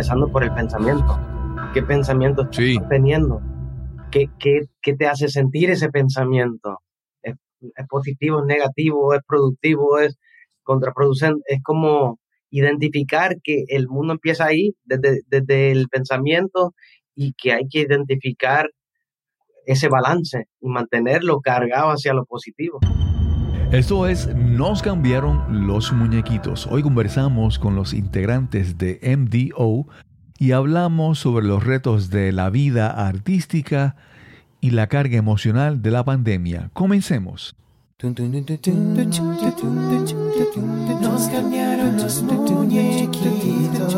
empezando por el pensamiento. ¿Qué pensamiento estás teniendo? ¿Qué, ¿Qué, qué, te hace sentir ese pensamiento? ¿Es, ¿Es, positivo, es negativo, es productivo, es contraproducente? Es como identificar que el mundo empieza ahí, desde, desde el pensamiento, y que hay que identificar ese balance y mantenerlo cargado hacia lo positivo. Esto es Nos cambiaron los muñequitos. Hoy conversamos con los integrantes de MDO y hablamos sobre los retos de la vida artística y la carga emocional de la pandemia. Comencemos. Nos cambiaron los muñequitos.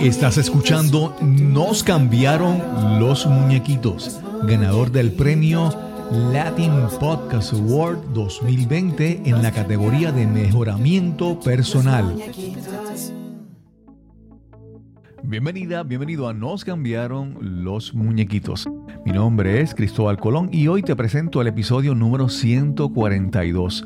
Estás escuchando Nos cambiaron los muñequitos, ganador del premio Latin Podcast Award 2020 en la categoría de mejoramiento personal. Bienvenida, bienvenido a Nos cambiaron los muñequitos. Mi nombre es Cristóbal Colón y hoy te presento el episodio número 142.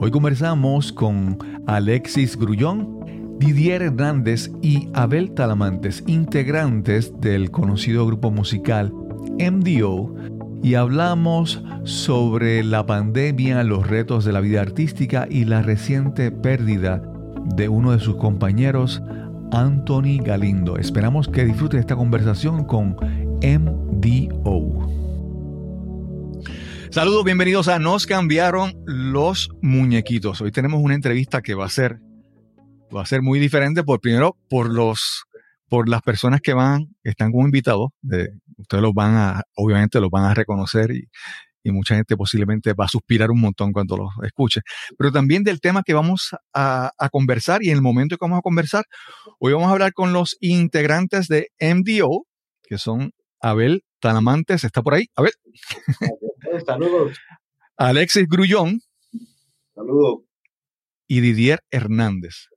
Hoy conversamos con Alexis Grullón, Didier Hernández y Abel Talamantes, integrantes del conocido grupo musical MDO, y hablamos sobre la pandemia, los retos de la vida artística y la reciente pérdida de uno de sus compañeros, Anthony Galindo. Esperamos que disfrutes esta conversación con MDO. Saludos, bienvenidos a Nos cambiaron los muñequitos. Hoy tenemos una entrevista que va a ser va a ser muy diferente por primero por los por las personas que van están como invitados, de, ustedes los van a obviamente los van a reconocer y, y mucha gente posiblemente va a suspirar un montón cuando los escuche. Pero también del tema que vamos a, conversar y en el momento que vamos a conversar, hoy vamos a hablar con los integrantes de MDO, que son Abel Tanamantes, está por ahí. Abel. Saludos. Alexis Grullón. Saludos. Y Didier Hernández.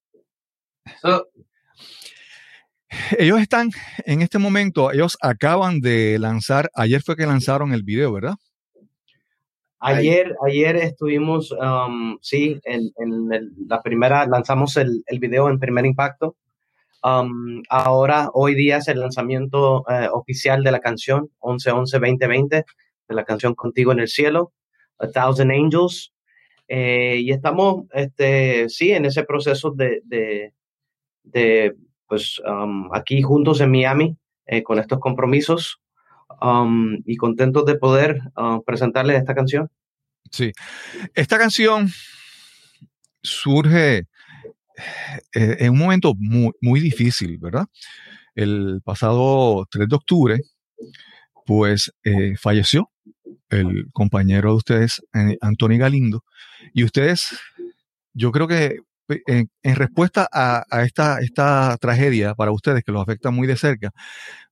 Ellos están en este momento, ellos acaban de lanzar, ayer fue que lanzaron el video, ¿verdad? Ayer, ayer estuvimos, um, sí, en, la primera, lanzamos el, el, video en primer impacto. Um, ahora, hoy día es el lanzamiento eh, oficial de la canción 11-11-2020, de la canción Contigo en el Cielo, A Thousand Angels. Eh, y estamos, este, sí, en ese proceso de, de, de pues, um, aquí juntos en Miami, eh, con estos compromisos. Y contentos de poder uh, presentarles esta canción. Sí, esta canción surge eh, en un momento muy, muy difícil, ¿verdad? El pasado 3 de octubre, pues eh, falleció el compañero de ustedes, Antonio Galindo, y ustedes, yo creo que en, respuesta a, esta, esta tragedia para ustedes que los afecta muy de cerca,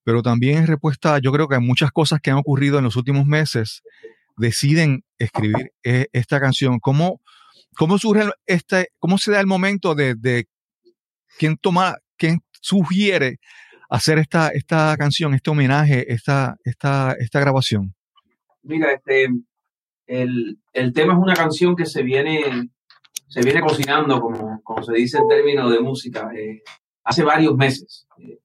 pero también en respuesta, yo creo que hay muchas cosas que han ocurrido en los últimos meses, deciden escribir e, esta canción. ¿Cómo, cómo surge este, cómo se da el momento de, de quién toma, quién sugiere hacer esta, esta canción, este homenaje, esta, esta, esta grabación? Mira, este, el, el tema es una canción que se viene se viene cocinando, como, como se dice en términos de música, eh, hace varios meses. Eh,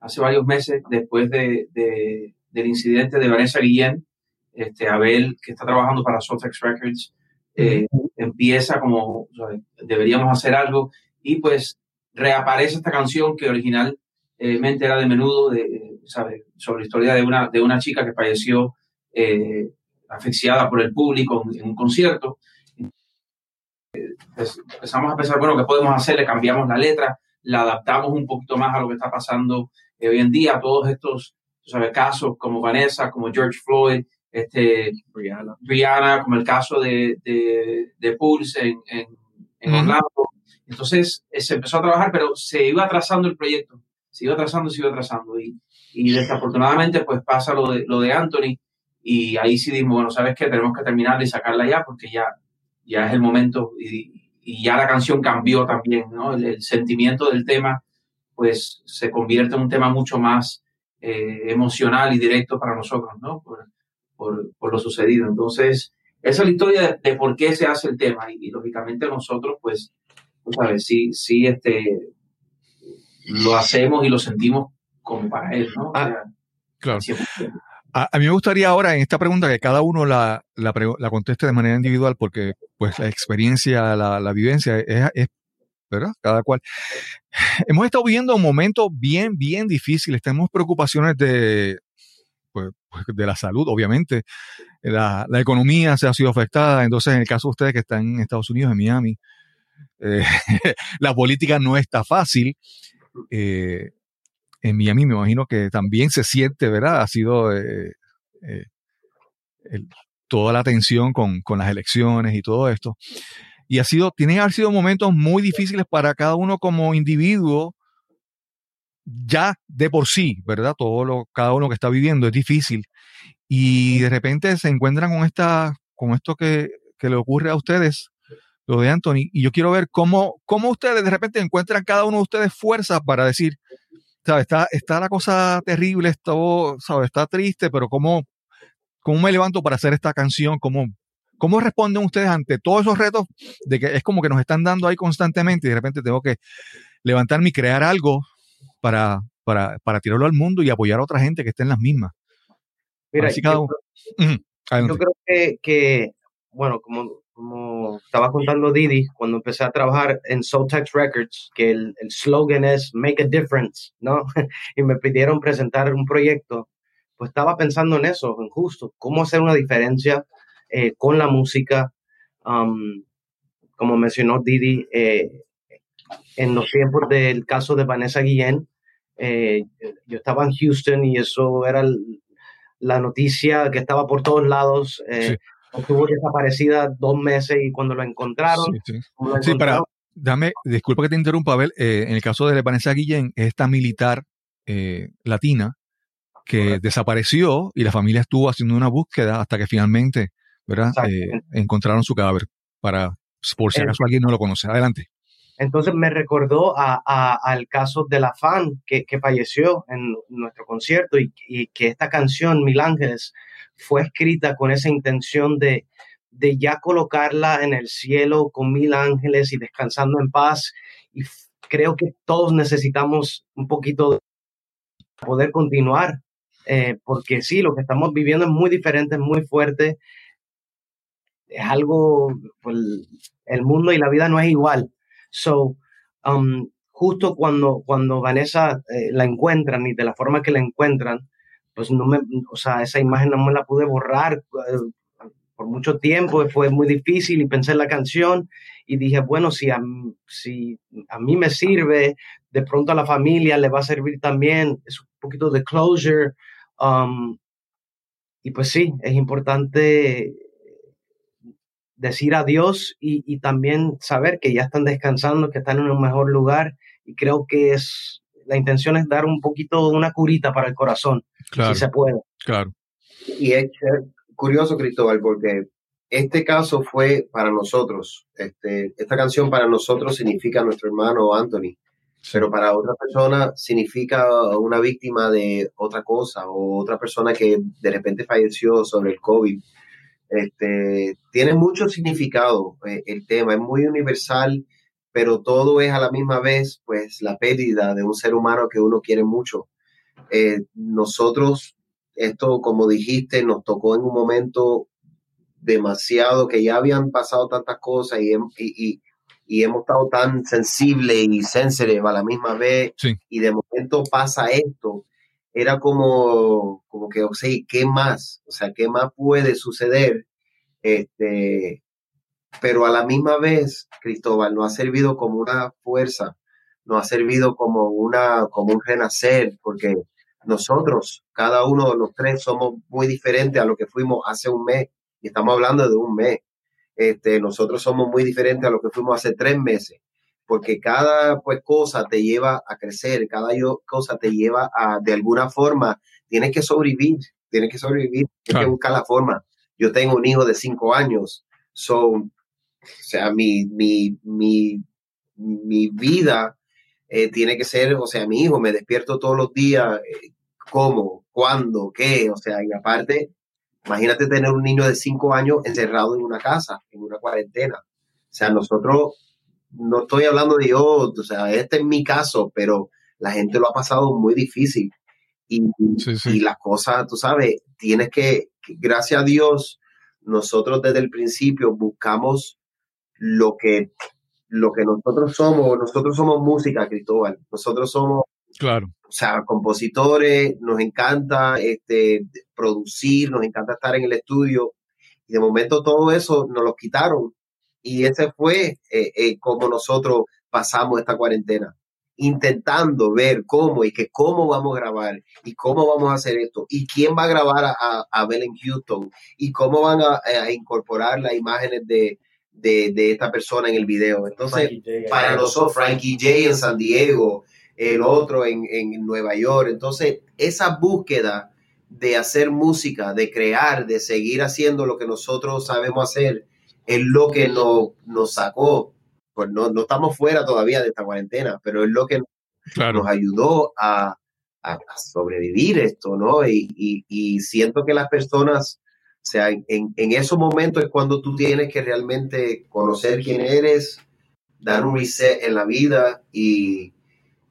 hace varios meses, después de, de, del incidente de Vanessa Guillén, este, Abel, que está trabajando para Softex Records, eh, empieza como, deberíamos hacer algo, y pues reaparece esta canción que originalmente era de menudo, de, ¿sabe? sobre la historia de una, de una chica que falleció asfixiada por el público en un concierto empezamos a pensar, bueno, ¿qué podemos hacer? Le cambiamos la letra, la adaptamos un poquito más a lo que está pasando hoy en día, todos estos ¿sabes? casos como Vanessa, como George Floyd, este, Rihanna. como el caso de, de, Pulse en, en, Orlando. Entonces eh, se empezó a trabajar, pero se iba atrasando el proyecto, se iba atrasando, se iba atrasando. Y, y desafortunadamente, pues pasa lo de, lo de Anthony, y ahí sí dimos, bueno, ¿sabes qué? Tenemos que terminarla y sacarla ya, porque ya ya es el momento y, ya la canción cambió también, ¿no? El, sentimiento del tema, pues se convierte en un tema mucho más eh, emocional y directo para nosotros, ¿no? Por, por, lo sucedido. Entonces, esa es la historia de, por qué se hace el tema y, lógicamente nosotros, pues, sabes, sí, sí, este, lo hacemos y lo sentimos como para él, ¿no? Ah, claro. A, mí me gustaría ahora en esta pregunta que cada uno la, conteste de manera individual porque pues la experiencia, la, vivencia es, es, ¿verdad? Cada cual. Hemos estado viviendo momentos bien, bien difíciles. Tenemos preocupaciones de, pues, pues, de la salud, obviamente. La, la, economía se ha sido afectada. Entonces, en el caso de ustedes que están en Estados Unidos, en Miami, eh, la política no está fácil. Eh, en Miami me imagino que también se siente, ¿verdad? Ha sido eh, eh, toda la tensión con, con, las elecciones y todo esto. Y ha sido, tienen que haber sido momentos muy difíciles para cada uno como individuo, ya de por sí, ¿verdad? Todo lo, cada uno que está viviendo es difícil. Y de repente se encuentran con esta, con esto que, que le ocurre a ustedes, lo de Anthony, y yo quiero ver cómo, cómo ustedes de repente encuentran cada uno de ustedes fuerza para decir, Está, está la cosa terrible, está, ¿sabe? está triste, pero ¿cómo, ¿cómo me levanto para hacer esta canción? ¿Cómo, ¿Cómo responden ustedes ante todos esos retos de que es como que nos están dando ahí constantemente y de repente tengo que levantarme y crear algo para, para, para tirarlo al mundo y apoyar a otra gente que esté en las mismas? Mira, yo, yo, creo que, que, bueno, como como estaba contando Didi, cuando empecé a trabajar en Soultex Records, que el, el slogan es Make a Difference, ¿no? y me pidieron presentar un proyecto, pues estaba pensando en eso, en justo, cómo hacer una diferencia eh, con la música. Um, como mencionó Didi, eh, en los tiempos del caso de Vanessa Guillén, eh, yo estaba en Houston y eso era la noticia que estaba por todos lados. Sí estuvo desaparecida dos meses y cuando lo encontraron. Sí, para, dame, disculpa que te interrumpa, Abel. Eh, en el caso de Vanessa Guillén, esta militar eh, latina que desapareció y la familia estuvo haciendo una búsqueda hasta que finalmente ¿verdad? Eh, encontraron su cadáver. Para, por si acaso alguien no lo conoce. Adelante. Entonces me recordó al caso de la fan que, que falleció en nuestro concierto y, y, que esta canción, Mil Ángeles, fue escrita con esa intención de, de ya colocarla en el cielo con mil ángeles y descansando en paz. Y creo que todos necesitamos un poquito de poder continuar, eh, porque sí, lo que estamos viviendo es muy diferente, es muy fuerte. Es algo, pues, el mundo y la vida no es igual. So, um, justo cuando, cuando Vanessa eh, la encuentran y de la forma que la encuentran, pues no me, o sea, esa imagen no me la pude borrar eh, por mucho tiempo, fue muy difícil y pensé en la canción y dije, bueno, si a, si a mí me sirve, de pronto a la familia le va a servir también, es un poquito de closure. Um, y pues sí, es importante decir adiós y, y también saber que ya están descansando, que están en un mejor lugar y creo que es la intención es dar un poquito de una curita para el corazón, si se puede. Claro. Y es curioso, Cristóbal, porque este caso fue para nosotros. Este, esta canción para nosotros significa nuestro hermano Anthony, pero para otra persona significa una víctima de otra cosa o otra persona que de repente falleció sobre el COVID. Este, tiene mucho significado eh, el tema, es muy universal pero todo es a la misma vez, pues, la pérdida de un ser humano que uno quiere mucho. Eh, nosotros, esto, como dijiste, nos tocó en un momento demasiado, que ya habían pasado tantas cosas y, y, y hemos estado tan sensibles y sensibles a la misma vez, y de momento pasa esto. Era como, como que, o sea, ¿qué más? O sea, ¿qué más puede suceder? Este, pero a la misma vez, Cristóbal, no ha servido como una fuerza, no ha servido como, una, como un renacer, porque nosotros, cada uno de los tres, somos muy diferentes a lo que fuimos hace un mes, y estamos hablando de un mes. Este, nosotros somos muy diferentes a lo que fuimos hace tres meses, porque cada pues, cosa te lleva a crecer, cada cosa te lleva a, de alguna forma, tienes que sobrevivir, tienes que sobrevivir, tienes que buscar la forma. Yo tengo un hijo de cinco años, son o sea, mi, mi, mi, mi vida eh, tiene que ser, o sea, mi hijo, me despierto todos los días, eh, cómo, cuándo, qué, o sea, y aparte, imagínate tener un niño de cinco años encerrado en una casa, en una cuarentena. O sea, nosotros no estoy hablando de yo, o sea, este es mi caso, pero la gente lo ha pasado muy difícil. Y, y las cosas, tú sabes, tienes que, gracias a Dios, nosotros desde el principio buscamos lo que, lo que nosotros somos. Nosotros somos música, Cristóbal. Nosotros somos, claro. o sea, compositores, nos encanta este, producir, nos encanta estar en el estudio. Y de momento todo eso nos lo quitaron. Y ese fue eh, eh, como nosotros pasamos esta cuarentena intentando ver cómo y que cómo vamos a grabar y cómo vamos a hacer esto y quién va a grabar a, a, a Belen Houston y cómo van a, incorporar las imágenes de, de, esta persona en el video. Entonces, para nosotros, Frankie J en San Diego, el otro en, en Nueva York. Entonces, esa búsqueda de hacer música, de crear, de seguir haciendo lo que nosotros sabemos hacer, es lo que nos, nos sacó pues no, no estamos fuera todavía de esta cuarentena, pero es lo que nos ayudó a, a, sobrevivir esto, ¿no? Y, y, siento que las personas, o sea, en, en, esos momentos es cuando tú tienes que realmente conocer quién eres, dar un reset en la vida y,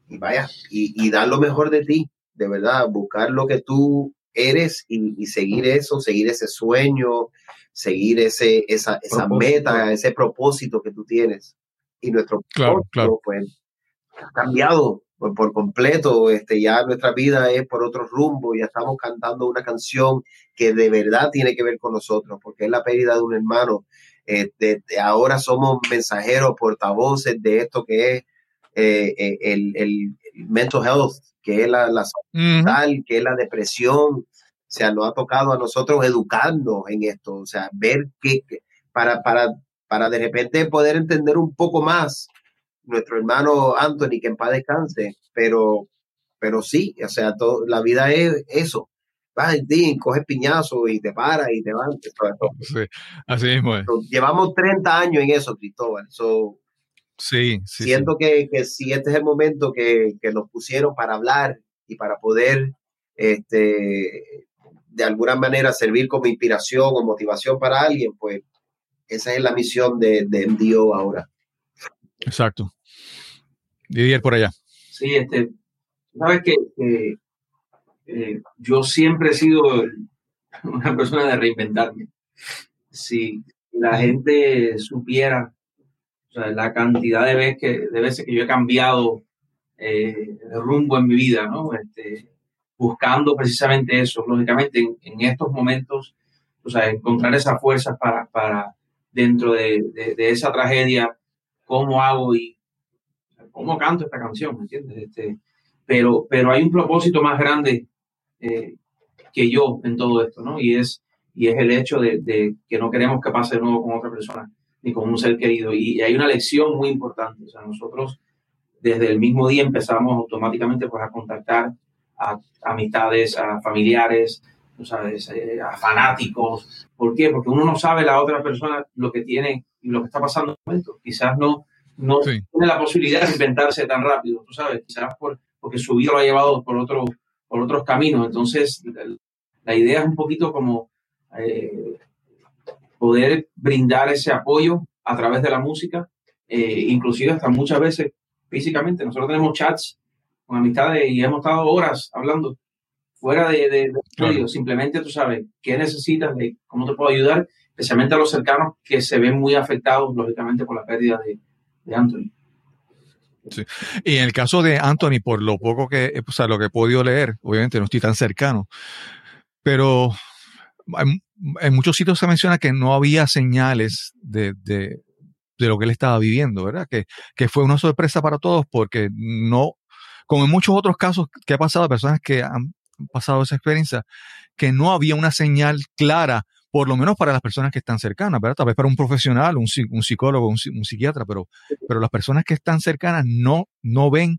y vaya, y, y, dar lo mejor de ti, de verdad, buscar lo que tú eres y, seguir eso, seguir ese sueño, seguir ese, esa, esa meta, ese propósito que tú tienes. Y nuestro claro, claro. pues ha cambiado por, completo, este, ya nuestra vida es por otro rumbo, ya estamos cantando una canción que de verdad tiene que ver con nosotros, porque es la pérdida de un hermano. Eh, ahora somos mensajeros, portavoces de esto que es eh, eh, el, el, mental health, que es la, la salud que es la depresión. O sea, nos ha tocado a nosotros educarnos en esto, o sea, ver que, para, para para de repente poder entender un poco más nuestro hermano Anthony, que en paz descanse, pero, pero sí, o sea, todo, la vida es eso. Vas en ti, coges piñazo y te paras y te vas. Sí, así mismo es. llevamos 30 años en eso, Cristóbal. sí, sí. Siento Que, que si este es el momento que, que nos pusieron para hablar y para poder este, de alguna manera servir como inspiración o motivación para alguien, pues esa es la misión de, de MDO ahora. Exacto. Didier por allá. Sí, este, sabes que eh, yo siempre he sido una persona de reinventarme. Si la gente supiera la cantidad de veces, que, de veces que yo he cambiado eh, de rumbo en mi vida, ¿no? Este, buscando precisamente eso, lógicamente en, estos momentos, o sea, encontrar esas fuerzas para, para, dentro de, esa tragedia, cómo hago y cómo canto esta canción, ¿me entiendes? Este, pero, pero hay un propósito más grande eh, que yo en todo esto, ¿no? Y es, y es el hecho de, que no queremos que pase de nuevo con otra persona, ni con un ser querido. Y, hay una lección muy importante. O sea, nosotros desde el mismo día empezamos automáticamente pues, a contactar a amistades, a familiares, sabes, eh, a fanáticos. ¿Por qué? Porque uno no sabe la otra persona lo que tiene y lo que está pasando en el momento. Quizás no, no tiene la posibilidad de inventarse tan rápido, tú sabes, quizás por, porque su vida lo ha llevado por, otro, por otros caminos. Entonces, la, idea es un poquito como eh, poder brindar ese apoyo a través de la música, eh, inclusive hasta muchas veces físicamente. Nosotros tenemos chats con amistades y hemos estado horas hablando fuera de, de, simplemente tú sabes qué necesitas, de cómo te puedo ayudar, especialmente a los cercanos que se ven muy afectados, lógicamente, por la pérdida de, Y en el caso de Anthony, por lo poco que, o sea, lo que he podido leer, obviamente no estoy tan cercano, pero en, muchos sitios se menciona que no había señales de, de, de, lo que él estaba viviendo, ¿verdad? Que, que fue una sorpresa para todos porque no, como en muchos otros casos que ha pasado, personas que han pasado esa experiencia, que no había una señal clara, por lo menos para las personas que están cercanas, ¿verdad? Tal vez para un profesional, un, un psicólogo, un, psiquiatra, pero, pero las personas que están cercanas no, no ven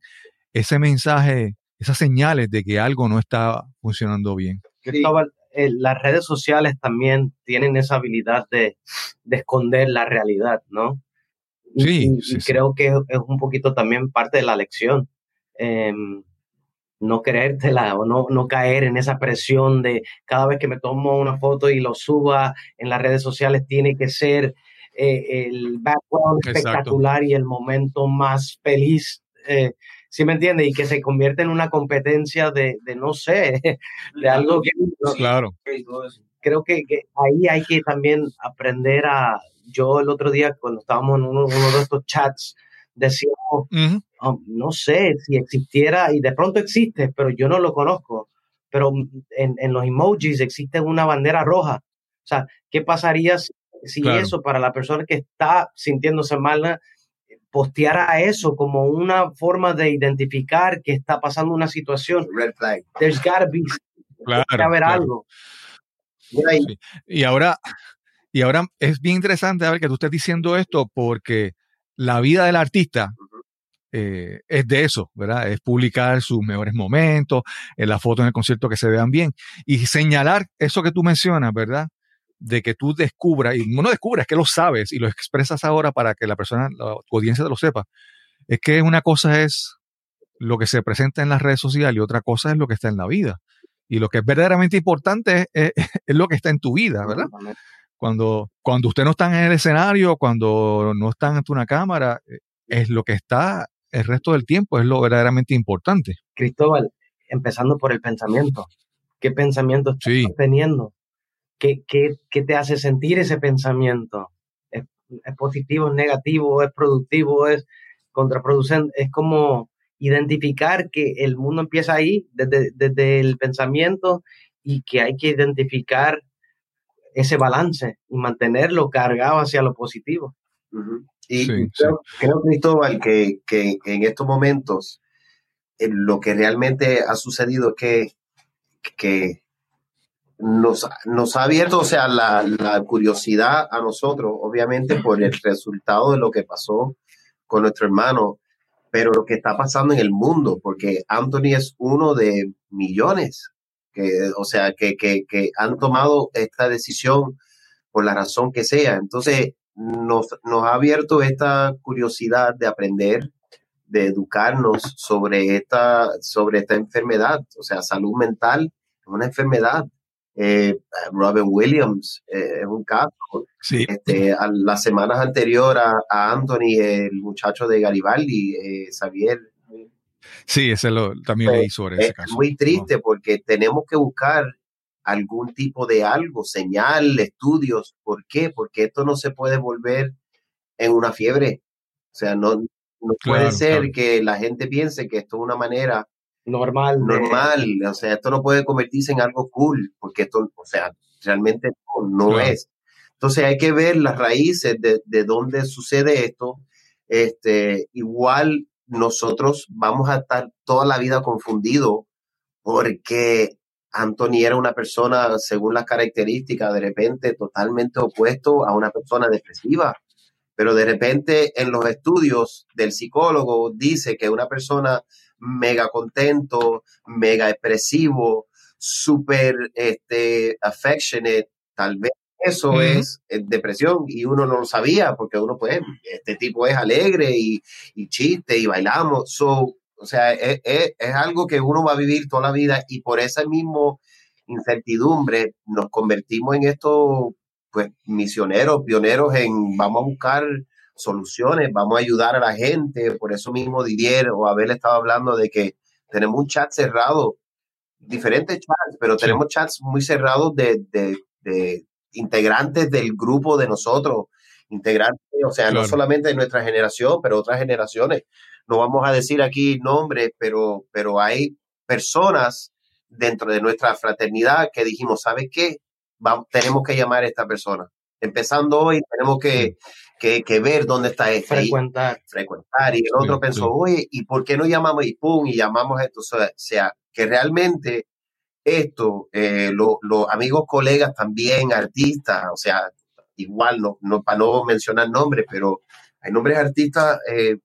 ese mensaje, esas señales de que algo no está funcionando bien. Eh, las redes sociales también tienen esa habilidad de, de esconder la realidad, ¿no? Sí, y, creo que es un poquito también parte de la lección. Em, no creértela o no, no caer en esa presión de cada vez que me tomo una foto y lo suba en las redes sociales tiene que ser eh, el background espectacular y el momento más feliz. Eh, ¿Sí me entiende? Y que se convierte en una competencia de, de no sé, de algo que... Claro. Creo que, ahí hay que también aprender a... Yo el otro día, cuando estábamos en uno, de estos chats, decíamos, oh, no sé si existiera, y de pronto existe, pero yo no lo conozco, pero en, en los emojis existe una bandera roja. O sea, ¿qué pasaría si, eso para la persona que está sintiéndose mal posteara eso como una forma de identificar que está pasando una situación. Red flag. There's gotta be, claro, haber algo. Y ahora, y ahora es bien interesante ver que tú estés diciendo esto porque la vida del artista eh, es de eso, ¿verdad? Es publicar sus mejores momentos, en la foto en el concierto que se vean bien y señalar eso que tú mencionas, ¿verdad? de que tú descubras, y no descubras, que lo sabes y lo expresas ahora para que la persona, la audiencia te lo sepa, es que una cosa es lo que se presenta en las redes sociales y otra cosa es lo que está en la vida. Y lo que es verdaderamente importante es, lo que está en tu vida, ¿verdad? Cuando, cuando usted no está en el escenario, cuando no está ante una cámara, eh, es lo que está el resto del tiempo, es lo verdaderamente importante. Cristóbal, empezando por el pensamiento. ¿Qué pensamiento estás teniendo? ¿Qué, qué, te hace sentir ese pensamiento? ¿Es, positivo, es negativo, es productivo, es contraproducente? Es como identificar que el mundo empieza ahí, desde, desde el pensamiento, y que hay que identificar ese balance y mantenerlo cargado hacia lo positivo. Y creo, Cristóbal, que, que, en estos momentos eh, lo que realmente ha sucedido es que, que nos, nos ha abierto, o sea, la, la, curiosidad a nosotros, obviamente, por el resultado de lo que pasó con nuestro hermano, pero lo que está pasando en el mundo, porque Anthony es uno de millones, que, o sea, que, que, que han tomado esta decisión por la razón que sea. Entonces, nos, nos ha abierto esta curiosidad de aprender, de educarnos sobre esta, sobre esta enfermedad, o sea, salud mental es una enfermedad eh, Robin Williams eh, es un caso. Este, a las semanas anteriores a, Anthony, el muchacho de Garibaldi, eh, Xavier. Sí, ese lo, también leí sobre ese caso. Es muy triste porque tenemos que buscar algún tipo de algo, señal, estudios. ¿Por qué? Porque esto no se puede volver en una fiebre. O sea, no, no puede ser que la gente piense que esto es una manera normal. Normal, o sea, esto no puede convertirse en algo cool, porque esto, o sea, realmente no, es. Entonces hay que ver las raíces de, de dónde sucede esto. Este, igual nosotros vamos a estar toda la vida confundidos porque Anthony era una persona, según las características, de repente totalmente opuesto a una persona depresiva. Pero de repente en los estudios del psicólogo dice que una persona mega contento, mega expresivo, súper este, affectionate, tal vez eso es eh, depresión y uno no lo sabía porque uno pues, este tipo es alegre y, chiste y bailamos. So, o sea, es, es, es, algo que uno va a vivir toda la vida y por esa misma incertidumbre nos convertimos en estos pues misioneros, pioneros en vamos a buscar soluciones, vamos a ayudar a la gente. Por eso mismo Didier o Abel estaba hablando de que tenemos un chat cerrado, diferentes chats, pero tenemos chats muy cerrados de, de, integrantes del grupo de nosotros, integrantes, o sea, no solamente de nuestra generación, pero otras generaciones. No vamos a decir aquí nombres, pero, pero hay personas dentro de nuestra fraternidad que dijimos, ¿sabes qué? Vamos, tenemos que llamar a esta persona. Empezando hoy, tenemos que, que, ver dónde está este. Frecuentar. frecuentar. Y el otro pensó, oye, ¿y por qué no llamamos y pum? Y llamamos esto. O sea, que realmente esto, eh, los amigos, colegas también, artistas, o sea, igual, no, no para no mencionar nombres, pero hay nombres artistas eh,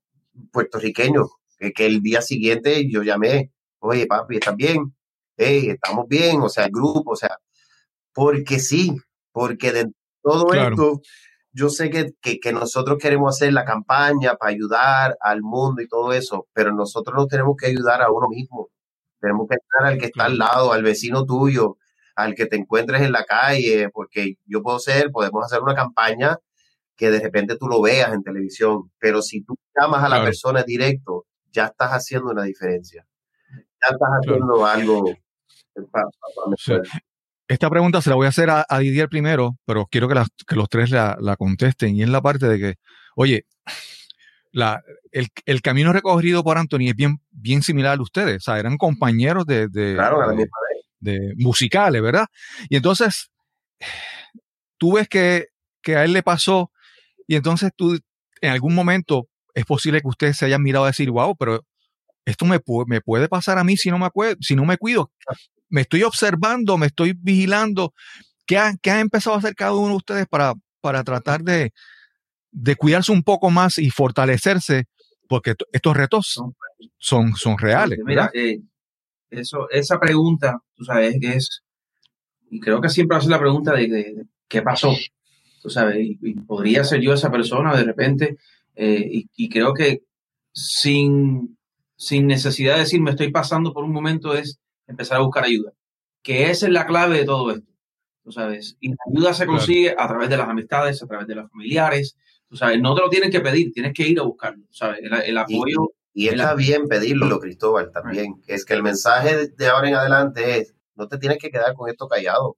puertorriqueños que, que, el día siguiente yo llamé, oye, papi, ¿estás bien? Hey, estamos bien, o sea, el grupo, o sea, porque sí, porque de todo esto yo sé que, que, nosotros queremos hacer la campaña para ayudar al mundo y todo eso, pero nosotros nos tenemos que ayudar a uno mismo. Tenemos que ayudar al que está al lado, al vecino tuyo, al que te encuentres en la calle, porque yo puedo ser, podemos hacer una campaña que de repente tú lo veas en televisión, pero si tú llamas a la persona directo, ya estás haciendo una diferencia. Ya estás haciendo algo Esta pregunta se la voy a hacer a, Didier primero, pero quiero que, que los tres la, la, contesten. Y en la parte de que, oye, la, el, el, camino recorrido por Anthony es bien, bien similar a ustedes. O sea, eran compañeros de, de, de, musicales, ¿verdad? Y entonces, tú ves que, que, a él le pasó, y entonces tú, en algún momento, es posible que ustedes se hayan mirado a decir, wow, pero esto me, me puede pasar a mí si no me, si no me cuido. Me estoy observando, me estoy vigilando. ¿Qué ha, qué ha empezado a hacer cada uno de ustedes para, para tratar de, de cuidarse un poco más y fortalecerse? Porque estos retos son, son reales. Mira, eh, eso, esa pregunta, tú sabes, que es, y creo que siempre ser la pregunta de, qué pasó, tú sabes, y, podría ser yo esa persona de repente, eh, y, y, creo que sin, sin necesidad de decir me estoy pasando por un momento es empezar a buscar ayuda, que esa es la clave de todo esto, tú sabes, y la ayuda se consigue a través de las amistades, a través de los familiares, tú sabes, no te lo tienen que pedir, tienes que ir a buscarlo, ¿sabes? El, apoyo y está bien pedirlo, Cristóbal, también. Es que el mensaje de ahora en adelante es, no te tienes que quedar con esto callado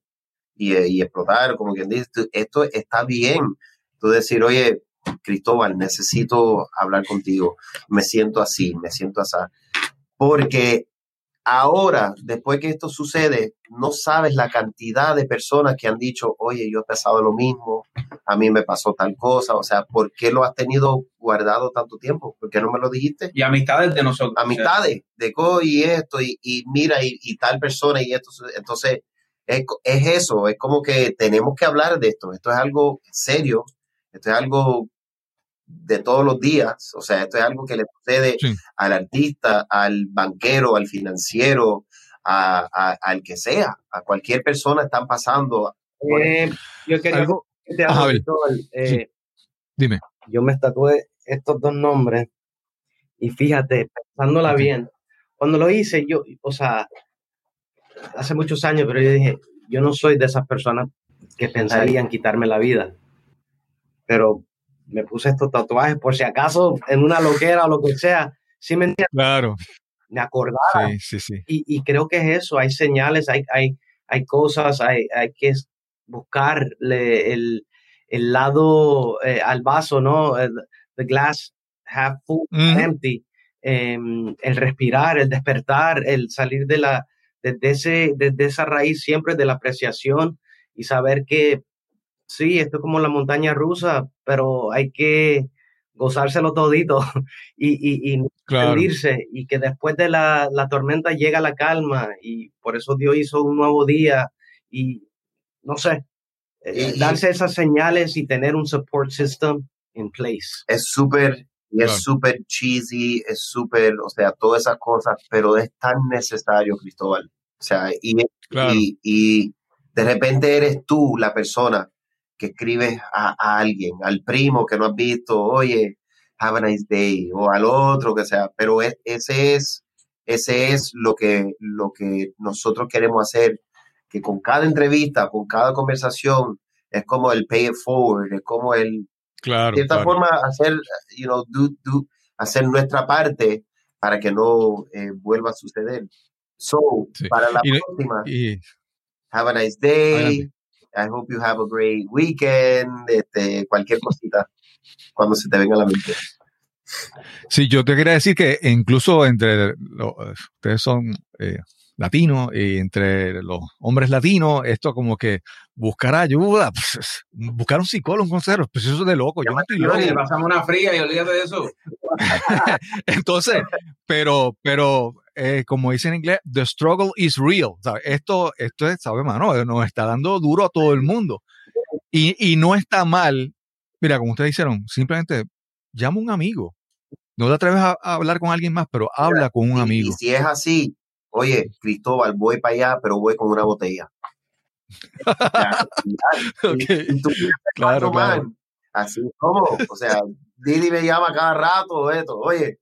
y, eh, y explotar, como quien dice, esto está bien. Tú decir, oye, Cristóbal, necesito hablar contigo, me siento así, me siento así. Porque Ahora, después que esto sucede, no sabes la cantidad de personas que han dicho, oye, yo he pasado lo mismo, a mí me pasó tal cosa, o sea, ¿por qué lo has tenido guardado tanto tiempo? ¿Por qué no me lo dijiste? Y amistades de nosotros. Amistades, de co y esto, y, mira, y, tal persona, y esto. Entonces, es, es eso, es como que tenemos que hablar de esto, esto es algo serio, esto es algo de todos los días. O sea, esto es algo que le sucede al artista, al banquero, al financiero, a, al que sea, a cualquier persona están pasando. Eh, yo quería algo. Eh, Dime. Yo me estatué estos dos nombres y fíjate, pensándola bien, cuando lo hice, yo, o sea, hace muchos años, pero yo dije, yo no soy de esas personas que pensarían quitarme la vida. Pero me puse estos tatuajes por si acaso en una loquera o lo que sea, ¿sí me entiendes? Claro. Me acordaba. Sí, sí, sí. Y, y, creo que es eso, hay señales, hay, hay, hay cosas, hay, hay que buscarle el, el lado eh, al vaso, ¿no? El, the glass half full, empty. Em, el respirar, el despertar, el salir de la, desde, ese, desde esa raíz siempre de la apreciación y saber que sí, esto es como la montaña rusa, pero hay que gozárselo todito y, y, y y que después de la, la, tormenta llega la calma y por eso Dios hizo un nuevo día y no sé, eh, darse esas señales y tener un support system in place. Es súper, y es súper cheesy, es súper, o sea, todas esas cosas, pero es tan necesario, Cristóbal. O sea, y, y, y de repente eres tú la persona que escribes a, alguien, al primo que no has visto, oye, have a nice day, o al otro que sea, pero es, ese es, ese es lo que, lo que nosotros queremos hacer, que con cada entrevista, con cada conversación, es como el pay it forward, es como el, claro, de esta forma hacer, you know, do, do, hacer nuestra parte para que no eh, vuelva a suceder. So, para la próxima, have a nice day, I hope you have a great weekend, este, cualquier cosita cuando se te venga a la mente. Sí, yo te quería decir que incluso entre los, ustedes son eh, latinos y entre los hombres latinos, esto como que buscar ayuda, pues, buscar un psicólogo, un consejero, pues eso es de loco. Yo no estoy loco. Le pasamos una fría y olvídate de eso. Entonces, pero, pero eh, como dice en inglés, the struggle is real. Esto, esto es, ¿sabes, mano? Nos está dando duro a todo el mundo. Y, y no está mal, mira, como ustedes dijeron, simplemente llama a un amigo. No te atreves a, hablar con alguien más, pero habla con un amigo. Y si es así, oye, Cristóbal, voy para allá, pero voy con una botella. claro, claro. Así como, o sea, Didi me llama cada rato, esto, oye,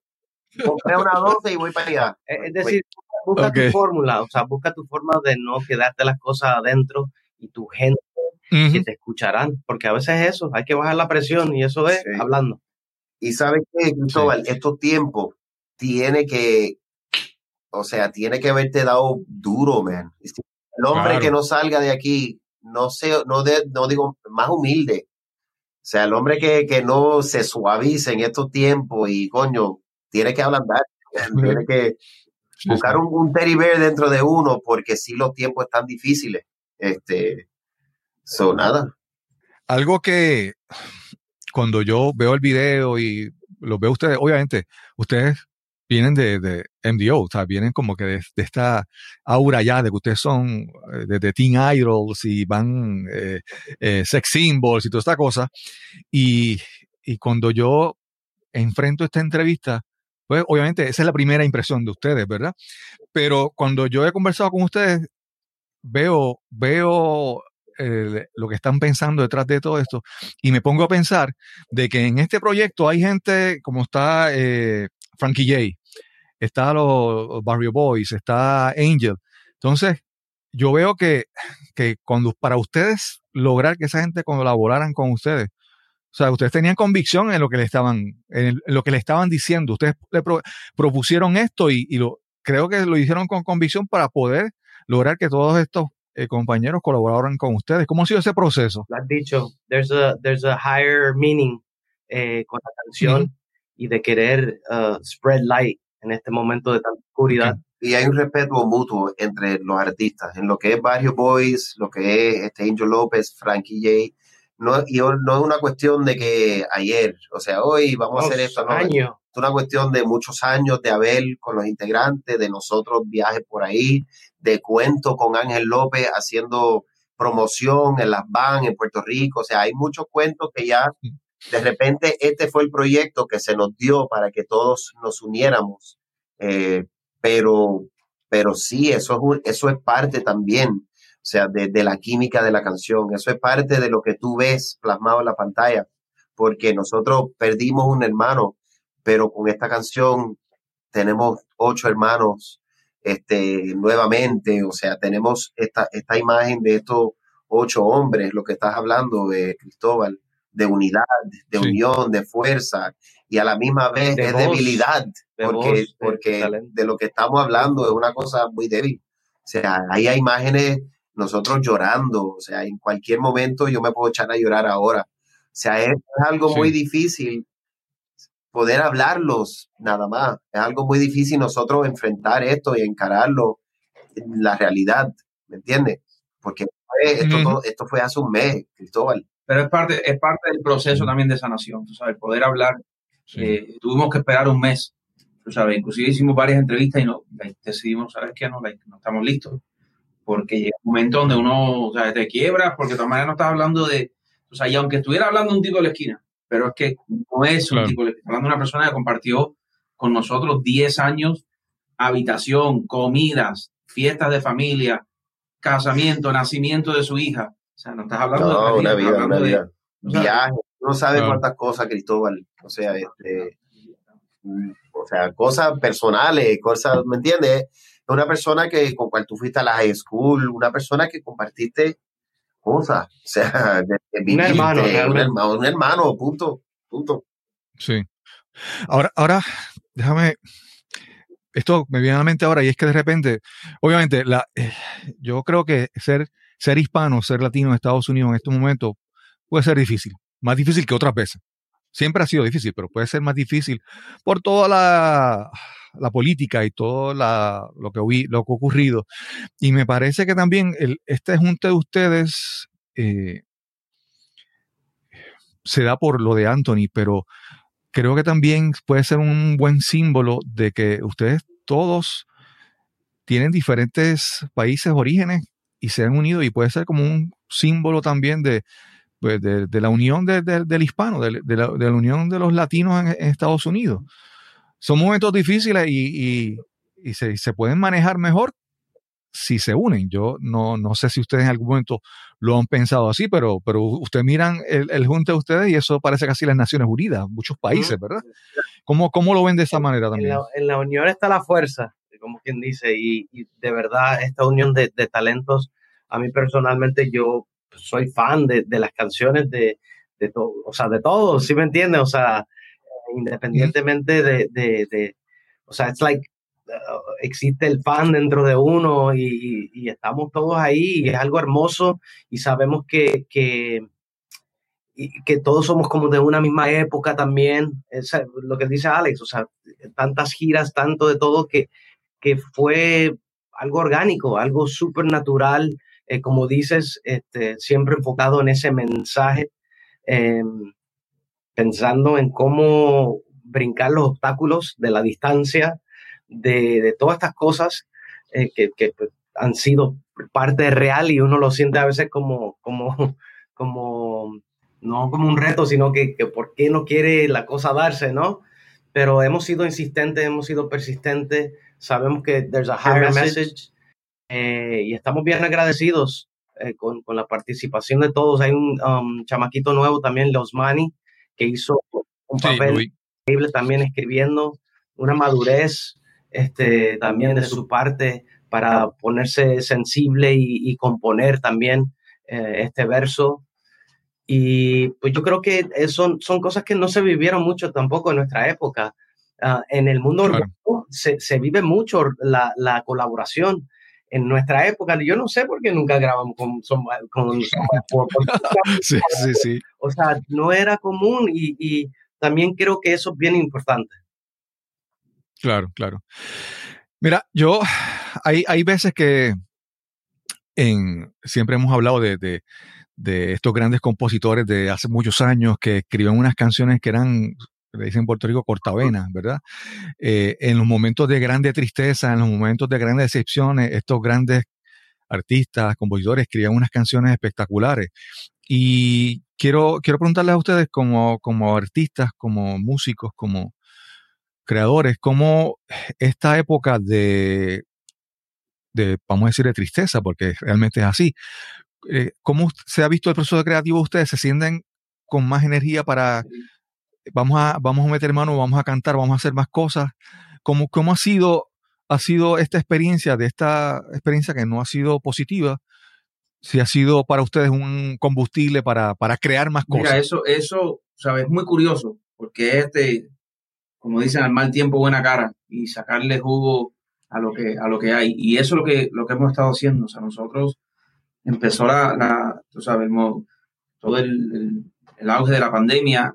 compré una 12 y voy para allá. Es decir, busca tu fórmula, o sea, busca tu forma de no quedarte las cosas adentro y tu gente que te escucharán, porque a veces es eso, hay que bajar la presión y eso es hablando. Y sabes qué, Cristóbal, estos tiempos tiene que, o sea, tiene que haberte dado duro, man. El hombre que no salga de aquí, no sé, no, no digo más humilde. O sea, el hombre que, que no se suavice en estos tiempos y coño, tiene que ablandar, tiene que buscar un, un teddy bear dentro de uno porque si los tiempos están difíciles. Este, son nada. Algo que cuando yo veo el video y lo veo ustedes, obviamente, ustedes vienen de, de MDO, o sea, vienen como que de, esta aura ya de que ustedes son eh, de, de teen idols y van eh, eh, sex symbols y toda esta cosa. Y, y cuando yo enfrento esta entrevista, pues obviamente esa es la primera impresión de ustedes, ¿verdad? Pero cuando yo he conversado con ustedes, veo, veo lo que están pensando detrás de todo esto y me pongo a pensar de que en este proyecto hay gente como está Frankie J, está los Barrio Boys, está Angel. Entonces, yo veo que, que cuando para ustedes lograr que esa gente colaboraran con ustedes, o sea, ustedes tenían convicción en lo que le estaban, en lo que le estaban diciendo. Ustedes le propusieron esto y, y, lo, creo que lo hicieron con convicción para poder lograr que todos estos eh, compañeros colaboraran con ustedes. ¿Cómo ha sido ese proceso? Lo has dicho, there's a, there's a higher meaning eh, con la canción y de querer uh, spread light en este momento de tanta oscuridad. Y hay un respeto mutuo entre los artistas, en lo que es Barrio Boys, lo que es este Angel López, Frankie J. No, y no es una cuestión de que ayer, o sea, hoy vamos a hacer esto. No, es una cuestión de muchos años de Abel con los integrantes, de nosotros viajes por ahí, de cuento con Ángel López haciendo promoción en las van en Puerto Rico. O sea, hay muchos cuentos que ya de repente este fue el proyecto que se nos dio para que todos nos uniéramos. Eh, pero, pero sí, eso es, eso es parte también, o sea, de, de, la química de la canción. Eso es parte de lo que tú ves plasmado en la pantalla, porque nosotros perdimos un hermano, pero con esta canción tenemos ocho hermanos este, nuevamente, o sea, tenemos esta, esta imagen de estos ocho hombres, lo que estás hablando, de Cristóbal, de unidad, de unión, de fuerza, y a la misma vez de debilidad, porque, porque de lo que estamos hablando es una cosa muy débil. O sea, ahí hay imágenes, nosotros llorando, o sea, en cualquier momento yo me puedo echar a llorar ahora. O sea, es, algo muy difícil poder hablarlos nada más. Es algo muy difícil nosotros enfrentar esto y encararlo en la realidad, ¿me entiendes? Porque esto, esto fue hace un mes, Cristóbal. Pero es parte, es parte del proceso también de sanación, tú sabes, poder hablar. Eh, tuvimos que esperar un mes, tú sabes, inclusive hicimos varias entrevistas y no, decidimos, ¿sabes qué? No, no estamos listos. Porque llega un momento donde uno, o sea, te quiebras, porque de todas maneras no estás hablando de, o sea, y aunque estuviera hablando de un tipo de la esquina, pero es que no es un tipo, hablando de una persona que compartió con nosotros 10 años, habitación, comidas, fiestas de familia, casamiento, nacimiento de su hija. O sea, no estás hablando de una vida, una vida. Viaje, no sabes cuántas cosas, Cristóbal. O sea, este, o sea, cosas personales, cosas, ¿me entiendes? Una persona que con cual tú fuiste a la high school, una persona que compartiste cosas. O sea, un, hermano, un, hermano, un hermano, punto, punto. Sí. Ahora, ahora, déjame, esto me viene a la mente ahora y es que de repente, obviamente, la, eh, yo creo que ser, ser hispano, ser latino en Estados Unidos en este momento puede ser difícil, más difícil que otras veces. Siempre ha sido difícil, pero puede ser más difícil por toda la, política y todo lo, que, lo que ha ocurrido. Y me parece que también el, este junte de ustedes eh, se da por lo de Anthony, pero creo que también puede ser un buen símbolo de que ustedes todos tienen diferentes países, orígenes y se han unido y puede ser como un símbolo también de, pues, de, la unión del hispano, de, la, unión de los latinos en Estados Unidos son momentos difíciles y, se, pueden manejar mejor si se unen. Yo no, no sé si ustedes en algún momento lo han pensado así, pero, pero ustedes miran el, el junte de ustedes y eso parece casi las Naciones Unidas, muchos países, ¿verdad? ¿Cómo, cómo lo ven de esa manera también? En la, unión está la fuerza, como quien dice, y, de verdad esta unión de, talentos, a mí personalmente yo soy fan de, de las canciones de, de todo, o sea, de todo, ¿sí me entiendes? O sea, independientemente de, de, de, o sea, it's like, uh, existe el fan dentro de uno y, y, estamos todos ahí y es algo hermoso y sabemos que, que, que todos somos como de una misma época también, es lo que dice Alex, o sea, tantas giras, tanto de todo que, que fue algo orgánico, algo súper natural, eh, como dices, este, siempre enfocado en ese mensaje, eh, pensando en cómo brincar los obstáculos de la distancia, de, todas estas cosas eh, que, pues, han sido parte real y uno lo siente a veces como no como un reto, sino que, que por qué no quiere la cosa darse, ¿no? Pero hemos sido insistentes, hemos sido persistentes, sabemos que there's a higher message, eh, y estamos bien agradecidos eh, con, con, la participación de todos. Hay un um, chamaquito nuevo también, Los Mani, que hizo un papel sí, increíble también escribiendo, una madurez este, también de su parte para ponerse sensible y, y componer también eh, este verso. Y pues yo creo que son, son cosas que no se vivieron mucho tampoco en nuestra época. Uh, en el mundo claro. urbano se, se, vive mucho la, la, colaboración. En nuestra época, yo no sé por qué nunca grabamos con, con, por, por, sí, sí, sí. O sea, no era común y, y también creo que eso es bien importante. Claro, claro. Mira, yo, hay, hay veces que en, siempre hemos hablado de, de, de estos grandes compositores de hace muchos años que escribían unas canciones que eran, le dicen en Puerto Rico, cortavenas, ¿verdad? Eh, en los momentos de grande tristeza, en los momentos de grandes decepciones, estos grandes artistas, compositores escribían unas canciones espectaculares. Y quiero, quiero preguntarles a ustedes como, como artistas, como músicos, como creadores, cómo esta época de, de, vamos a decir, de tristeza, porque realmente es así, eh, ¿cómo se ha visto el proceso creativo de ustedes? ¿Se sienten con más energía para, vamos a, vamos a meter mano, vamos a cantar, vamos a hacer más cosas? ¿Cómo, cómo ha, sido, ha sido esta experiencia, de esta experiencia que no ha sido positiva? Si ha sido para ustedes un combustible para, para crear más cosas. Mira, eso, eso, sabes, es muy curioso, porque este, como dicen, al mal tiempo buena cara y sacarle jugo a lo que, a lo que hay. Y eso es lo que, lo que hemos estado haciendo. O sea, nosotros empezó la, la tú sabes, todo el, el, el, auge de la pandemia.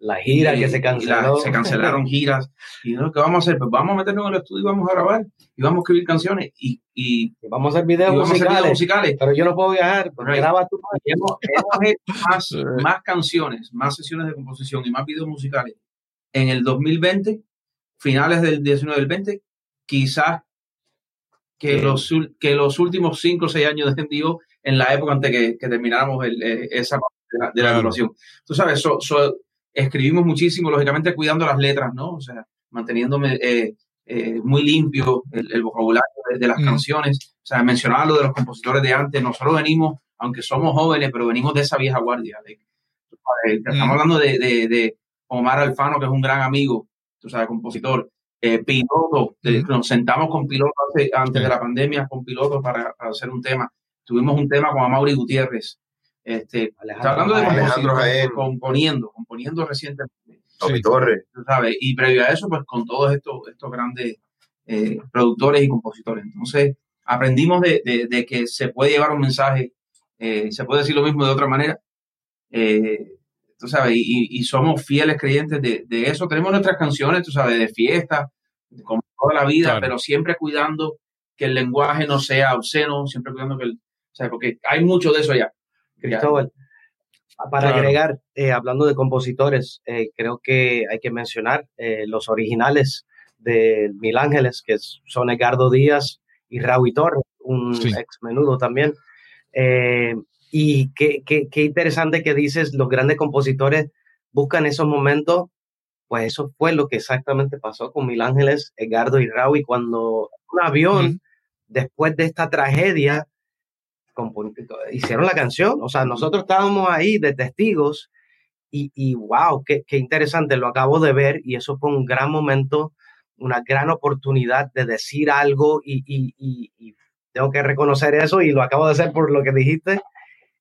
La gira y, que se canceló. La, se cancelaron giras. Y ¿no? ¿qué vamos a hacer? Pues vamos a meternos en el estudio y vamos a grabar. Y vamos a escribir canciones. Y, y, y vamos a hacer videos, musicales, hacer videos musicales. Pero yo no puedo viajar. Right. Graba tú. Hemos, hemos hecho más, más canciones, más sesiones de composición y más videos musicales en el 2020, finales del 19 del 20, quizás que, los, que los últimos 5 o 6 años de MDO en la época antes que, que termináramos el, eh, esa parte de la, de la evaluación. Tú sabes, so, so, escribimos muchísimo, lógicamente cuidando las letras, ¿no? O sea, manteniéndome eh, eh, muy limpio el, el vocabulario de, de las mm. canciones. O sea, mencionaba lo de los compositores de antes. Nosotros venimos, aunque somos jóvenes, pero venimos de esa vieja guardia. De, estamos mm. hablando de, de, Omar Alfano, que es un gran amigo, tú sabes, compositor. Eh, piloto, de, nos sentamos con piloto antes, antes de la pandemia, con piloto para, para, hacer un tema. Tuvimos un tema con Amaury Gutiérrez. Este, está hablando de Alejandro Jaén. componiendo, componiendo recientemente. Sí. Torres. Sabes, y previo a eso, pues con todos estos, estos grandes eh, productores y compositores. Entonces, aprendimos de, de, de, que se puede llevar un mensaje, eh, se puede decir lo mismo de otra manera, eh, tú sabes, y, y, somos fieles creyentes de, de, eso. Tenemos nuestras canciones, tú sabes, de fiesta, como toda la vida, claro. pero siempre cuidando que el lenguaje no sea obsceno, siempre cuidando que el, sea, porque hay mucho de eso ya. Cristóbal, para claro. agregar, eh, hablando de compositores, eh, creo que hay que mencionar eh, los originales de Mil Ángeles, que son Edgardo Díaz y Raúl Torres, un sí. ex menudo también. Y qué, qué, qué, interesante que dices, los grandes compositores buscan esos momentos, pues eso fue lo que exactamente pasó con Mil Ángeles, Edgardo y Raúl, y cuando un avión, después de esta tragedia, hicieron la canción, o sea, nosotros estábamos ahí de testigos, y, y wow, qué, qué interesante, lo acabo de ver, y eso fue un gran momento, una gran oportunidad de decir algo, y, y, y tengo que reconocer eso, y lo acabo de hacer por lo que dijiste,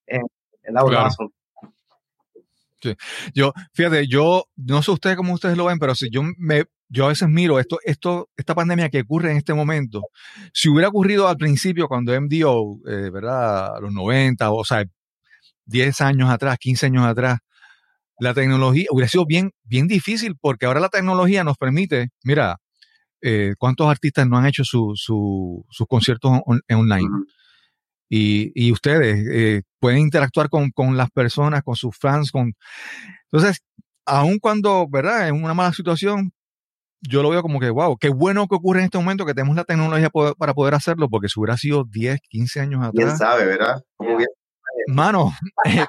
eh, awesome. Sí. Yo, fíjate, yo no sé ustedes cómo ustedes lo ven, pero si yo me, yo a veces miro esto, esto, esta pandemia que ocurre en este momento, si hubiera ocurrido al principio cuando MDO, eh, ¿verdad? A los 90, o sea, 10 años atrás, 15 años atrás, la tecnología hubiera sido bien, bien difícil porque ahora la tecnología nos permite, mira, eh, cuántos artistas no han hecho su, su, sus conciertos online. Y, y, ustedes eh, pueden interactuar con, con, las personas, con sus fans, con... Entonces, aun cuando, ¿verdad? En una mala situación, yo lo veo como que, wow, qué bueno que ocurre en este momento que tenemos la tecnología para poder hacerlo, porque si hubiera sido 10, 15 años atrás. ¿Quién sabe, verdad? Mano, eh,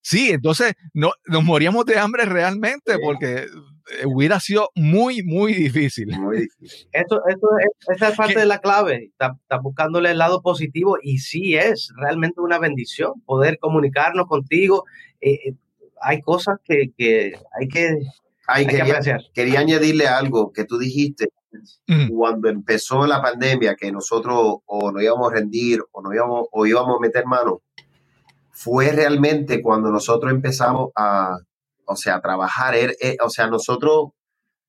sí, entonces no, nos moríamos de hambre realmente porque eh, hubiera sido muy, muy difícil. Muy difícil. Eso, eso es, esa es parte de la clave. Está, buscándole el lado positivo y sí es realmente una bendición poder comunicarnos contigo. Eh, hay cosas que, que hay que Ay, quería, quería, añadirle algo que tú dijiste. Cuando empezó la pandemia, que nosotros o nos íbamos a rendir o, no íbamos, o íbamos a meter mano, fue realmente cuando nosotros empezamos a, o sea, a trabajar. Er, eh, o sea, nosotros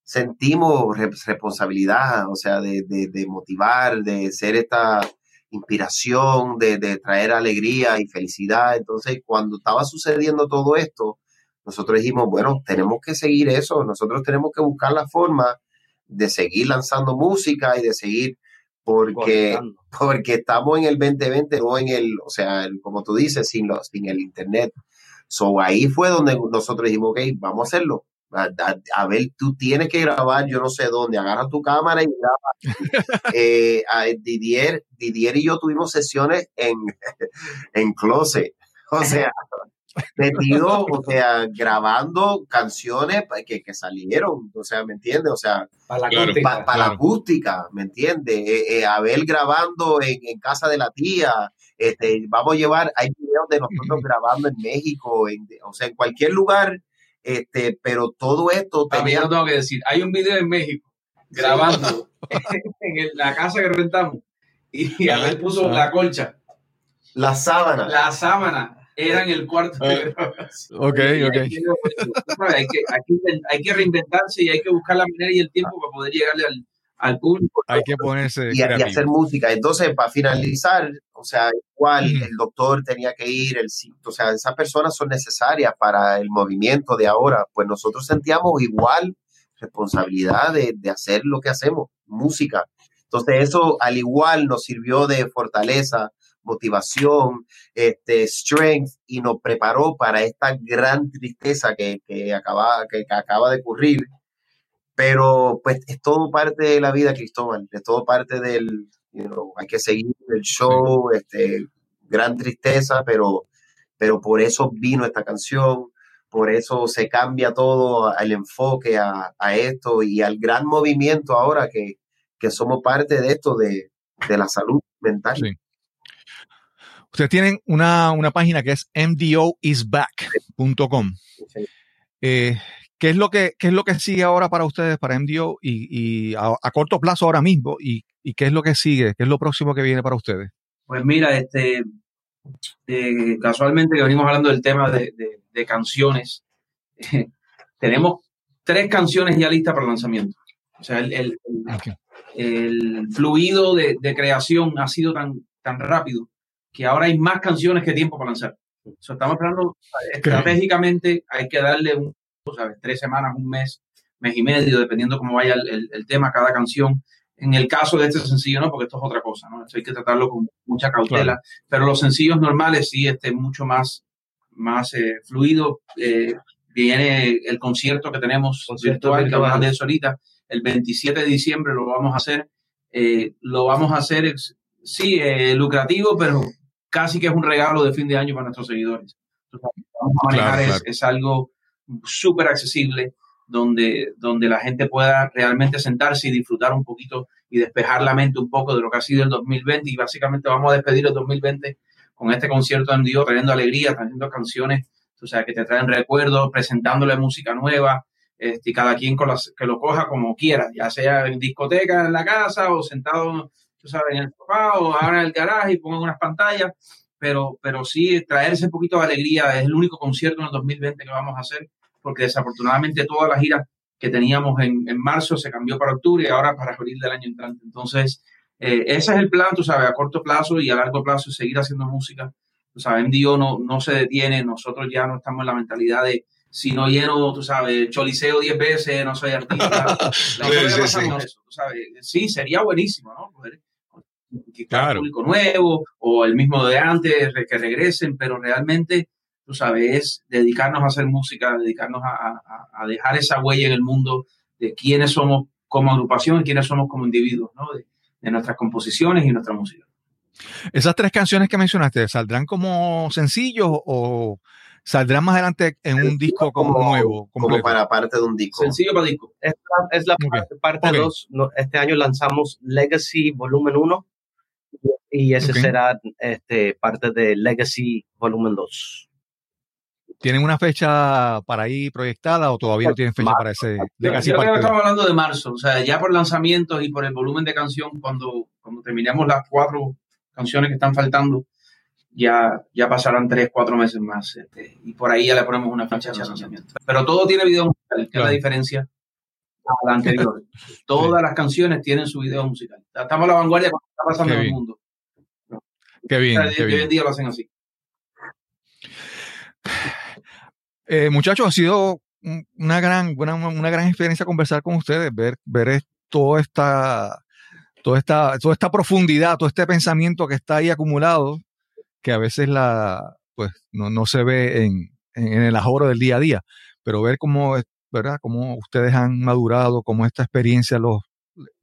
sentimos responsabilidad, o sea, de, de, motivar, de ser esta inspiración, de, de traer alegría y felicidad. Entonces, cuando estaba sucediendo todo esto, nosotros dijimos, bueno, tenemos que seguir eso, nosotros tenemos que buscar la forma de seguir lanzando música y de seguir porque, porque estamos en el 2020, no en el, o sea, como tú dices, sin, los, sin el Internet. So ahí fue donde nosotros dijimos, ok, vamos a hacerlo. A, ver, tú tienes que grabar, yo no sé dónde, agarra tu cámara y graba. eh, Didier, Didier y yo tuvimos sesiones en, en closet. O sea, metido, o sea, grabando canciones que, que, salieron, o sea, ¿me entiendes? O sea, para la acústica, la acústica ¿me entiendes? Eh, eh, Abel grabando en, en, casa de la tía, este, vamos a llevar, hay videos de nosotros grabando en México, en, o sea, en cualquier lugar, este, pero todo esto... También tenía... tengo que decir, hay un video en México grabando en la casa que rentamos y Abel puso la colcha. La sábana. La sábana era en el cuarto de grabación. Ok, ok. Hay que, hay, que, reinventarse y hay que buscar la manera y el tiempo para poder llegarle al, al público. Hay que ponerse. Y, y, hacer música. Entonces, para finalizar, o sea, igual el doctor tenía que ir, el, o sea, esas personas son necesarias para el movimiento de ahora. Pues nosotros sentíamos igual responsabilidad de, de hacer lo que hacemos, música. Entonces, eso al igual nos sirvió de fortaleza motivación, este, strength y nos preparó para esta gran tristeza que, que, acaba, que, acaba de ocurrir. Pero pues es todo parte de la vida, Cristóbal, es todo parte del, hay que seguir el show, este, gran tristeza, pero, pero por eso vino esta canción, por eso se cambia todo el enfoque a, a esto y al gran movimiento ahora que, que somos parte de esto de, de la salud mental. Sí. Ustedes tienen una, una página que es mdoisback.com. Eh, ¿qué, es lo que, ¿Qué es lo que sigue ahora para ustedes, para MDO, y, y a, a, corto plazo ahora mismo? Y, y, qué es lo que sigue? ¿Qué es lo próximo que viene para ustedes? Pues mira, este, eh, casualmente que venimos hablando del tema de, de, de canciones, eh, tenemos tres canciones ya listas para lanzamiento. O sea, el, el, okay. el fluido de, de, creación ha sido tan, tan rápido que ahora hay más canciones que tiempo para lanzar. O sea, estamos esperando estratégicamente, hay que darle un, ¿sabes? tres semanas, un mes, mes y medio, dependiendo cómo vaya el, el, el, tema, cada canción. En el caso de este sencillo, no, porque esto es otra cosa, ¿no? Esto hay que tratarlo con mucha cautela. Claro. Pero los sencillos normales sí, este, mucho más, más eh, fluido. Eh, viene el concierto que tenemos concierto virtual, que hablamos de eso ahorita, el 27 de diciembre lo vamos a hacer. Eh, lo vamos a hacer, sí, lucrativo, pero casi que es un regalo de fin de año para nuestros seguidores. Entonces, vamos a manejar claro, claro. Es, es, algo súper accesible donde, donde la gente pueda realmente sentarse y disfrutar un poquito y despejar la mente un poco de lo que ha sido el 2020 y básicamente vamos a despedir el 2020 con este concierto en Dios, trayendo alegría, trayendo canciones, o sea, que te traen recuerdos, presentándole música nueva, este, y cada quien con las, que lo coja como quiera, ya sea en discoteca en la casa o sentado tú sabes, en el sofá o ahora en el garaje y pongan unas pantallas. pero, pero sí traer ese poquito de alegría. Es el único concierto en el 2020 que vamos a hacer, porque desafortunadamente toda la gira que teníamos en, en marzo se cambió para octubre y ahora para abril del año entrante. Entonces, eh, ese es el plan, tú sabes, a corto plazo y a largo plazo, seguir haciendo música. Tú sabes, MDO no, no se detiene, nosotros ya no estamos en la mentalidad de si no lleno, tú sabes, choliseo 10 veces, no soy artista. sí, sí, Eso, tú sabes. sí, sería buenísimo, ¿no? Poder claro. público nuevo o el mismo de antes que regresen, pero realmente, tú sabes, es dedicarnos a hacer música, dedicarnos a, a, dejar esa huella en el mundo de quiénes somos como agrupación y quiénes somos como individuos, ¿no? De, de nuestras composiciones y nuestra música. Esas tres canciones que mencionaste, ¿saldrán como sencillos o saldrán más adelante en un disco como, nuevo? Como para parte de un disco. Sencillo para disco. Es la, parte 2. Este año lanzamos Legacy Volumen 1 y ese será este, parte de Legacy Volumen 2. ¿Tienen una fecha para ahí proyectada o todavía no tienen fecha para ese? Legacy yo, creo que estamos hablando de marzo, o sea, ya por lanzamientos y por el volumen de canción, cuando, cuando terminemos las cuatro canciones que están faltando, ya, ya pasarán tres, cuatro meses más. Este, y por ahí ya le ponemos una fecha de lanzamiento. Pero todo tiene video musical, que es la diferencia a la anterior. Todas las canciones tienen su video musical. Estamos a la vanguardia con lo que está pasando en el mundo. Qué bien. hoy en día lo hacen así. Eh, muchachos, ha sido una gran, una, una, gran experiencia conversar con ustedes, ver, ver toda esta, toda esta, toda esta profundidad, todo este pensamiento que está ahí acumulado, que a veces la, pues, no, no se ve en, en, el ahorro del día a día, pero ver cómo, ¿verdad? Cómo ustedes han madurado, cómo esta experiencia los,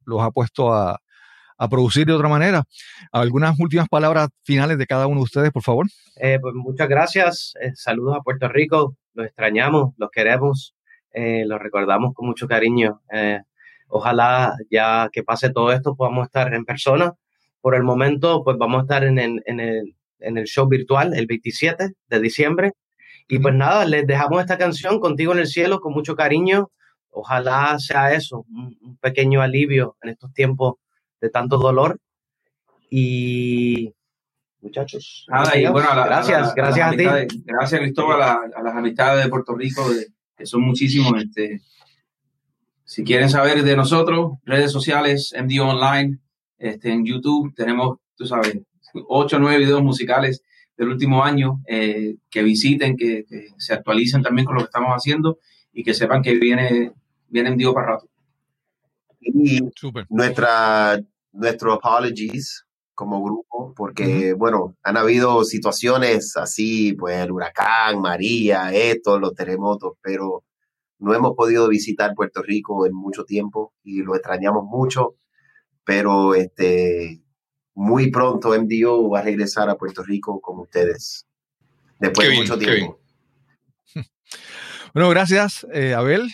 los ha puesto a, a producir de otra manera. ¿Algunas últimas palabras finales de cada uno de ustedes, por favor? Eh, pues muchas gracias. Eh, saludos a Puerto Rico. Los extrañamos, los queremos, eh, los recordamos con mucho cariño. ojalá ya que pase todo esto podamos estar en persona. Por el momento, pues vamos a estar en el, en el, en el show virtual el 27 de diciembre. Y pues nada, les dejamos esta canción contigo en el cielo con mucho cariño. Ojalá sea eso, un pequeño alivio en estos tiempos de tanto dolor. Y muchachos. gracias, gracias a, ti. Gracias, Cristóbal, a, las amistades de Puerto Rico, que son muchísimos. Este, si quieren saber de nosotros, redes sociales, MDO Online, este, en YouTube, tenemos, tú sabes, ocho o nueve videos musicales del último año, eh, que visiten, que, se actualicen también con lo que estamos haciendo y que sepan que viene, viene MDO para rato. Y nuestra nuestros apologies como grupo, porque, bueno, han habido situaciones así, pues el huracán, María, esto, los terremotos, pero no hemos podido visitar Puerto Rico en mucho tiempo y lo extrañamos mucho, pero este, muy pronto MDO va a regresar a Puerto Rico con ustedes, después de mucho tiempo. Bueno, gracias, eh, Abel.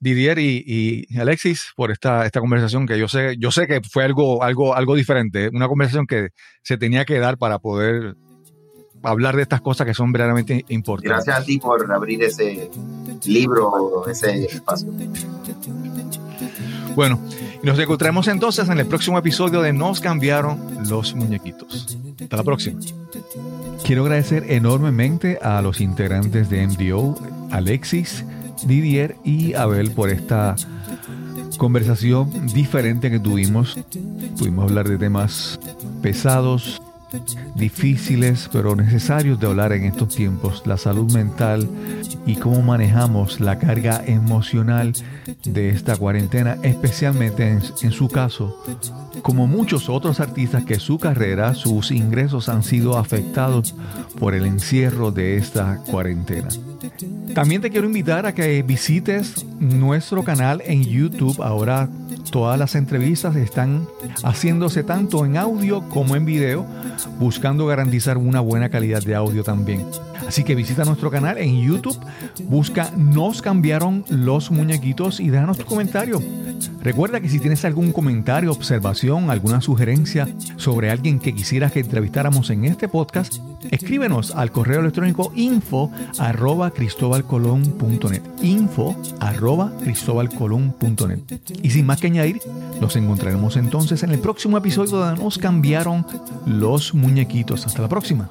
Didier y, Alexis por esta, esta conversación que yo sé, yo sé que fue algo, algo, algo diferente, una conversación que se tenía que dar para poder hablar de estas cosas que son verdaderamente importantes. Gracias a ti por abrir ese libro, ese espacio. Bueno, nos encontraremos entonces en el próximo episodio de Nos cambiaron los muñequitos. Hasta la próxima. Quiero agradecer enormemente a los integrantes de MDO, Alexis, Didier y Abel por esta conversación diferente que tuvimos. Pudimos hablar de temas pesados, difíciles, pero necesarios de hablar en estos tiempos. La salud mental y cómo manejamos la carga emocional de esta cuarentena, especialmente en, su caso, como muchos otros artistas que su carrera, sus ingresos han sido afectados por el encierro de esta cuarentena. También te quiero invitar a que visites nuestro canal en YouTube. Ahora todas las entrevistas están haciéndose tanto en audio como en video, buscando garantizar una buena calidad de audio también. Así que visita nuestro canal en YouTube, busca Nos cambiaron los muñequitos y déjanos tu comentario. Recuerda que si tienes algún comentario, observación, alguna sugerencia sobre alguien que quisieras que entrevistáramos en este podcast, escríbenos al correo electrónico info arroba cristobalcolón.net info arroba cristobalcolón.net y sin más que añadir, nos encontraremos entonces en el próximo episodio donde nos cambiaron los muñequitos. Hasta la próxima.